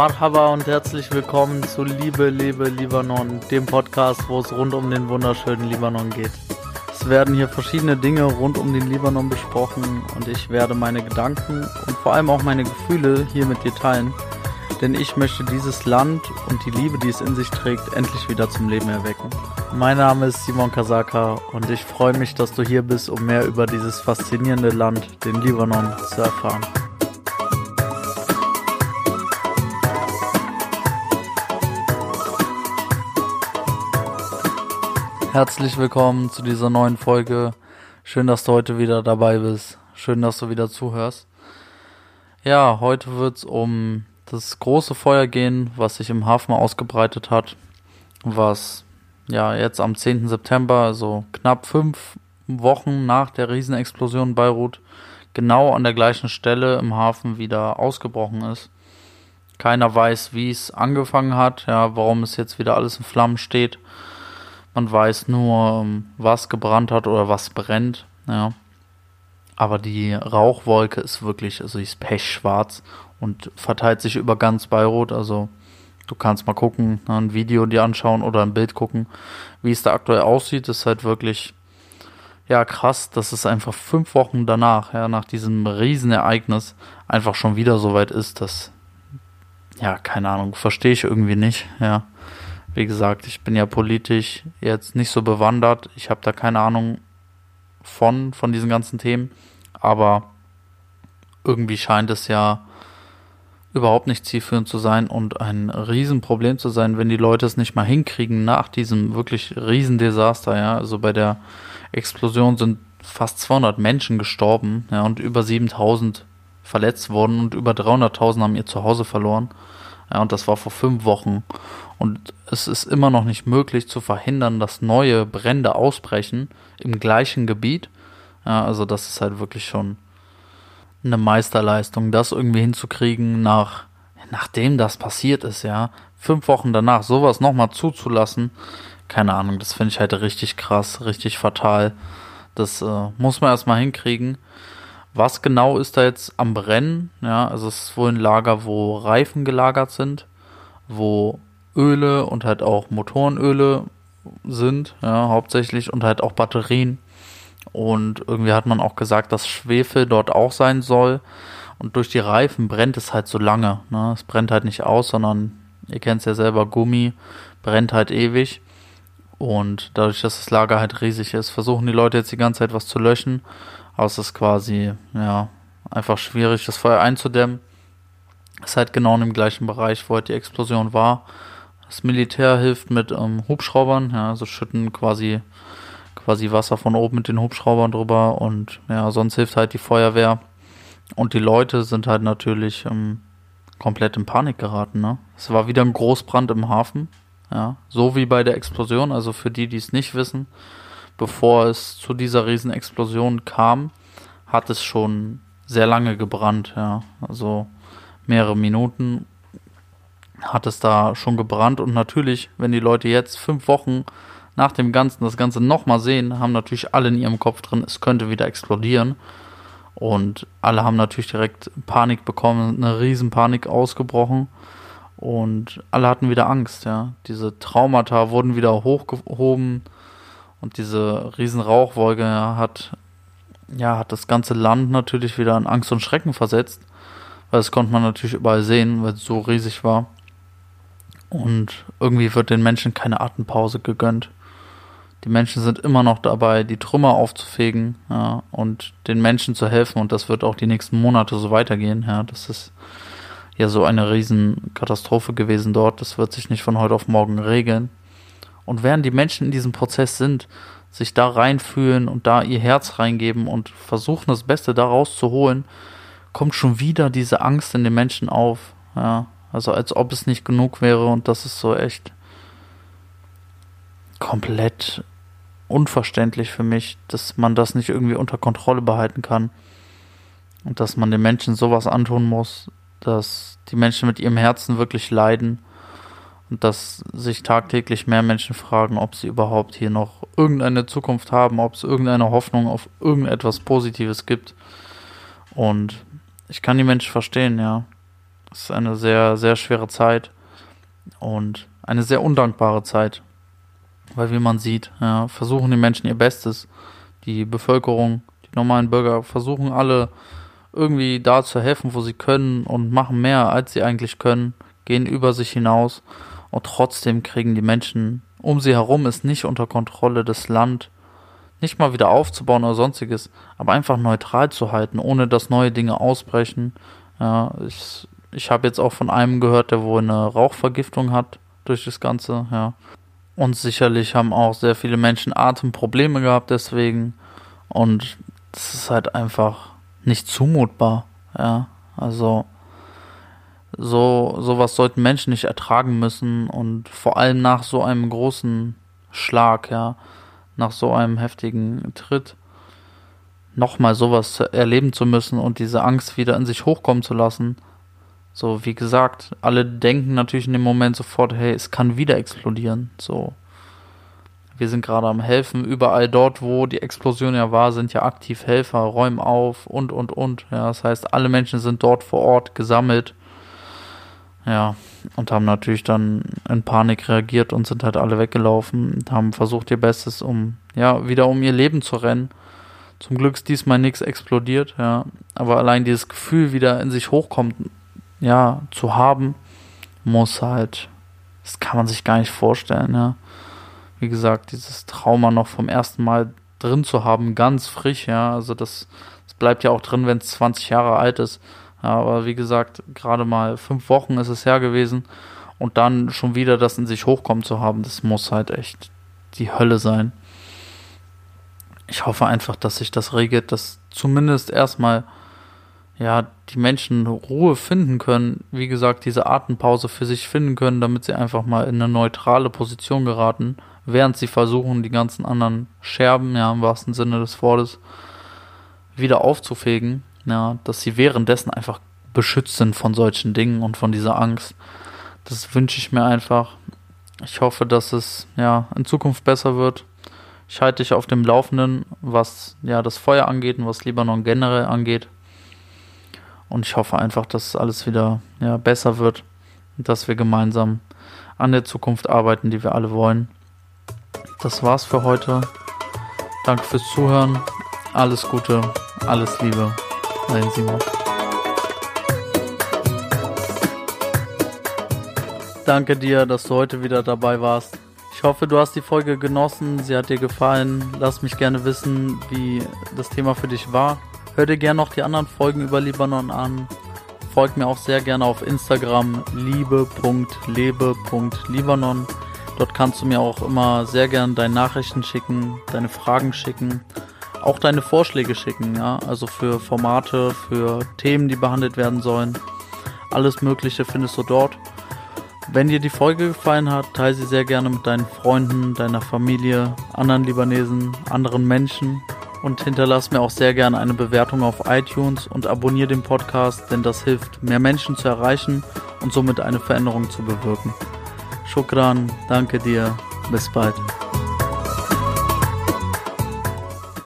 Marhaba und herzlich willkommen zu Liebe, Liebe, Libanon, dem Podcast, wo es rund um den wunderschönen Libanon geht. Es werden hier verschiedene Dinge rund um den Libanon besprochen und ich werde meine Gedanken und vor allem auch meine Gefühle hier mit dir teilen, denn ich möchte dieses Land und die Liebe, die es in sich trägt, endlich wieder zum Leben erwecken. Mein Name ist Simon Kasaka und ich freue mich, dass du hier bist, um mehr über dieses faszinierende Land, den Libanon, zu erfahren. Herzlich willkommen zu dieser neuen Folge. Schön, dass du heute wieder dabei bist. Schön, dass du wieder zuhörst. Ja, heute wird es um das große Feuer gehen, was sich im Hafen ausgebreitet hat, was ja jetzt am 10. September, also knapp fünf Wochen nach der Riesenexplosion in Beirut, genau an der gleichen Stelle im Hafen wieder ausgebrochen ist. Keiner weiß, wie es angefangen hat, ja, warum es jetzt wieder alles in Flammen steht man weiß nur, ähm, was gebrannt hat oder was brennt, ja. Aber die Rauchwolke ist wirklich, also ist pechschwarz und verteilt sich über ganz Beirut. Also du kannst mal gucken, ne, ein Video dir anschauen oder ein Bild gucken, wie es da aktuell aussieht. Das ist halt wirklich, ja, krass, dass es einfach fünf Wochen danach, ja, nach diesem Riesenereignis einfach schon wieder so weit ist, dass, ja, keine Ahnung, verstehe ich irgendwie nicht, ja. Wie gesagt, ich bin ja politisch jetzt nicht so bewandert. Ich habe da keine Ahnung von, von diesen ganzen Themen. Aber irgendwie scheint es ja überhaupt nicht zielführend zu sein und ein Riesenproblem zu sein, wenn die Leute es nicht mal hinkriegen nach diesem wirklich Riesendesaster, ja. Also bei der Explosion sind fast 200 Menschen gestorben, ja, und über 7000 verletzt worden und über 300.000 haben ihr Zuhause verloren. Ja, und das war vor fünf Wochen. Und es ist immer noch nicht möglich zu verhindern, dass neue Brände ausbrechen im gleichen Gebiet. Ja, also das ist halt wirklich schon eine Meisterleistung, das irgendwie hinzukriegen, nach, nachdem das passiert ist, ja. Fünf Wochen danach sowas nochmal zuzulassen, keine Ahnung, das finde ich halt richtig krass, richtig fatal. Das äh, muss man erstmal hinkriegen. Was genau ist da jetzt am Brennen? Ja, also es ist wohl ein Lager, wo Reifen gelagert sind, wo Öle und halt auch Motorenöle sind, ja, hauptsächlich und halt auch Batterien. Und irgendwie hat man auch gesagt, dass Schwefel dort auch sein soll. Und durch die Reifen brennt es halt so lange. Ne? Es brennt halt nicht aus, sondern ihr kennt es ja selber, Gummi brennt halt ewig. Und dadurch, dass das Lager halt riesig ist, versuchen die Leute jetzt die ganze Zeit was zu löschen. Aber es ist quasi, ja, einfach schwierig, das Feuer einzudämmen. Es ist halt genau in dem gleichen Bereich, wo halt die Explosion war. Das Militär hilft mit ähm, Hubschraubern, ja, also schütten quasi, quasi Wasser von oben mit den Hubschraubern drüber und ja, sonst hilft halt die Feuerwehr. Und die Leute sind halt natürlich ähm, komplett in Panik geraten, ne? Es war wieder ein Großbrand im Hafen, ja, so wie bei der Explosion, also für die, die es nicht wissen, bevor es zu dieser Riesenexplosion kam, hat es schon sehr lange gebrannt, ja, also mehrere Minuten hat es da schon gebrannt und natürlich, wenn die Leute jetzt fünf Wochen nach dem Ganzen das Ganze nochmal sehen, haben natürlich alle in ihrem Kopf drin, es könnte wieder explodieren. Und alle haben natürlich direkt Panik bekommen, eine Riesenpanik ausgebrochen. Und alle hatten wieder Angst, ja. Diese Traumata wurden wieder hochgehoben und diese Riesenrauchwolke hat, ja, hat das ganze Land natürlich wieder in Angst und Schrecken versetzt. Weil das konnte man natürlich überall sehen, weil es so riesig war. Und irgendwie wird den Menschen keine Atempause gegönnt. Die Menschen sind immer noch dabei, die Trümmer aufzufegen ja, und den Menschen zu helfen. Und das wird auch die nächsten Monate so weitergehen. Ja, das ist ja so eine Riesenkatastrophe gewesen dort. Das wird sich nicht von heute auf morgen regeln. Und während die Menschen in diesem Prozess sind, sich da reinfühlen und da ihr Herz reingeben und versuchen, das Beste daraus zu holen, kommt schon wieder diese Angst in den Menschen auf. Ja, also als ob es nicht genug wäre und das ist so echt komplett unverständlich für mich, dass man das nicht irgendwie unter Kontrolle behalten kann und dass man den Menschen sowas antun muss, dass die Menschen mit ihrem Herzen wirklich leiden Und dass sich tagtäglich mehr Menschen fragen, ob sie überhaupt hier noch irgendeine Zukunft haben, ob es irgendeine Hoffnung auf irgendetwas Positives gibt. Und ich kann die Menschen verstehen, ja. Es ist eine sehr, sehr schwere Zeit und eine sehr undankbare Zeit. Weil wie man sieht, ja, versuchen die Menschen ihr Bestes. Die Bevölkerung, die normalen Bürger versuchen alle irgendwie da zu helfen, wo sie können und machen mehr, als sie eigentlich können, gehen über sich hinaus und trotzdem kriegen die Menschen um sie herum es nicht unter Kontrolle, das Land nicht mal wieder aufzubauen oder sonstiges, aber einfach neutral zu halten, ohne dass neue Dinge ausbrechen. Ja, ich, ich habe jetzt auch von einem gehört, der wohl eine Rauchvergiftung hat durch das Ganze, ja. Und sicherlich haben auch sehr viele Menschen Atemprobleme gehabt deswegen. Und das ist halt einfach nicht zumutbar, ja. Also, so, sowas sollten Menschen nicht ertragen müssen und vor allem nach so einem großen Schlag, ja, nach so einem heftigen Tritt, nochmal sowas erleben zu müssen und diese Angst wieder in sich hochkommen zu lassen. So, wie gesagt, alle denken natürlich in dem Moment sofort, hey, es kann wieder explodieren. So. Wir sind gerade am Helfen. Überall dort, wo die Explosion ja war, sind ja aktiv Helfer, räumen auf und, und, und. Ja, das heißt, alle Menschen sind dort vor Ort gesammelt ja, und haben natürlich dann in Panik reagiert und sind halt alle weggelaufen, haben versucht ihr Bestes, um, ja, wieder um ihr Leben zu rennen. Zum Glück ist diesmal nichts explodiert, ja. Aber allein dieses Gefühl wieder in sich hochkommt, ja, zu haben, muss halt, das kann man sich gar nicht vorstellen, ja. Wie gesagt, dieses Trauma noch vom ersten Mal drin zu haben, ganz frisch, ja. Also das, das bleibt ja auch drin, wenn es 20 Jahre alt ist. Aber wie gesagt, gerade mal fünf Wochen ist es her gewesen und dann schon wieder das in sich hochkommen zu haben, das muss halt echt die Hölle sein. Ich hoffe einfach, dass sich das regelt, dass zumindest erstmal ja die Menschen Ruhe finden können, wie gesagt, diese Atempause für sich finden können, damit sie einfach mal in eine neutrale Position geraten, während sie versuchen, die ganzen anderen Scherben, ja im wahrsten Sinne des Wortes, wieder aufzufegen ja, dass sie währenddessen einfach beschützt sind von solchen Dingen und von dieser Angst. Das wünsche ich mir einfach. Ich hoffe, dass es ja in Zukunft besser wird. Ich halte dich auf dem Laufenden, was ja das Feuer angeht und was Libanon generell angeht. Und ich hoffe einfach, dass alles wieder ja, besser wird und dass wir gemeinsam an der Zukunft arbeiten, die wir alle wollen. Das war's für heute. Danke fürs Zuhören. Alles Gute, alles Liebe. Dein Simon. Danke dir, dass du heute wieder dabei warst. Ich hoffe, du hast die Folge genossen, sie hat dir gefallen. Lass mich gerne wissen, wie das Thema für dich war. Hör dir gerne noch die anderen Folgen über Libanon an. Folg mir auch sehr gerne auf Instagram liebe.lebe.libanon. Dort kannst du mir auch immer sehr gerne deine Nachrichten schicken, deine Fragen schicken auch deine Vorschläge schicken, ja, also für Formate, für Themen, die behandelt werden sollen. Alles Mögliche findest du dort. Wenn dir die Folge gefallen hat, teile sie sehr gerne mit deinen Freunden, deiner Familie, anderen Libanesen, anderen Menschen und hinterlass mir auch sehr gerne eine Bewertung auf iTunes und abonniere den Podcast, denn das hilft, mehr Menschen zu erreichen und somit eine Veränderung zu bewirken. Shukran, danke dir, bis bald.